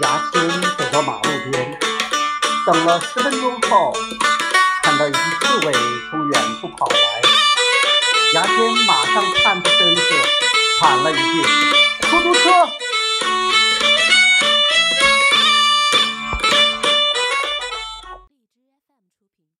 牙签走到马路边，等了十分钟后，看到一只刺猬从远处跑来，牙签马上探出身子，喊了一句：“出租车！”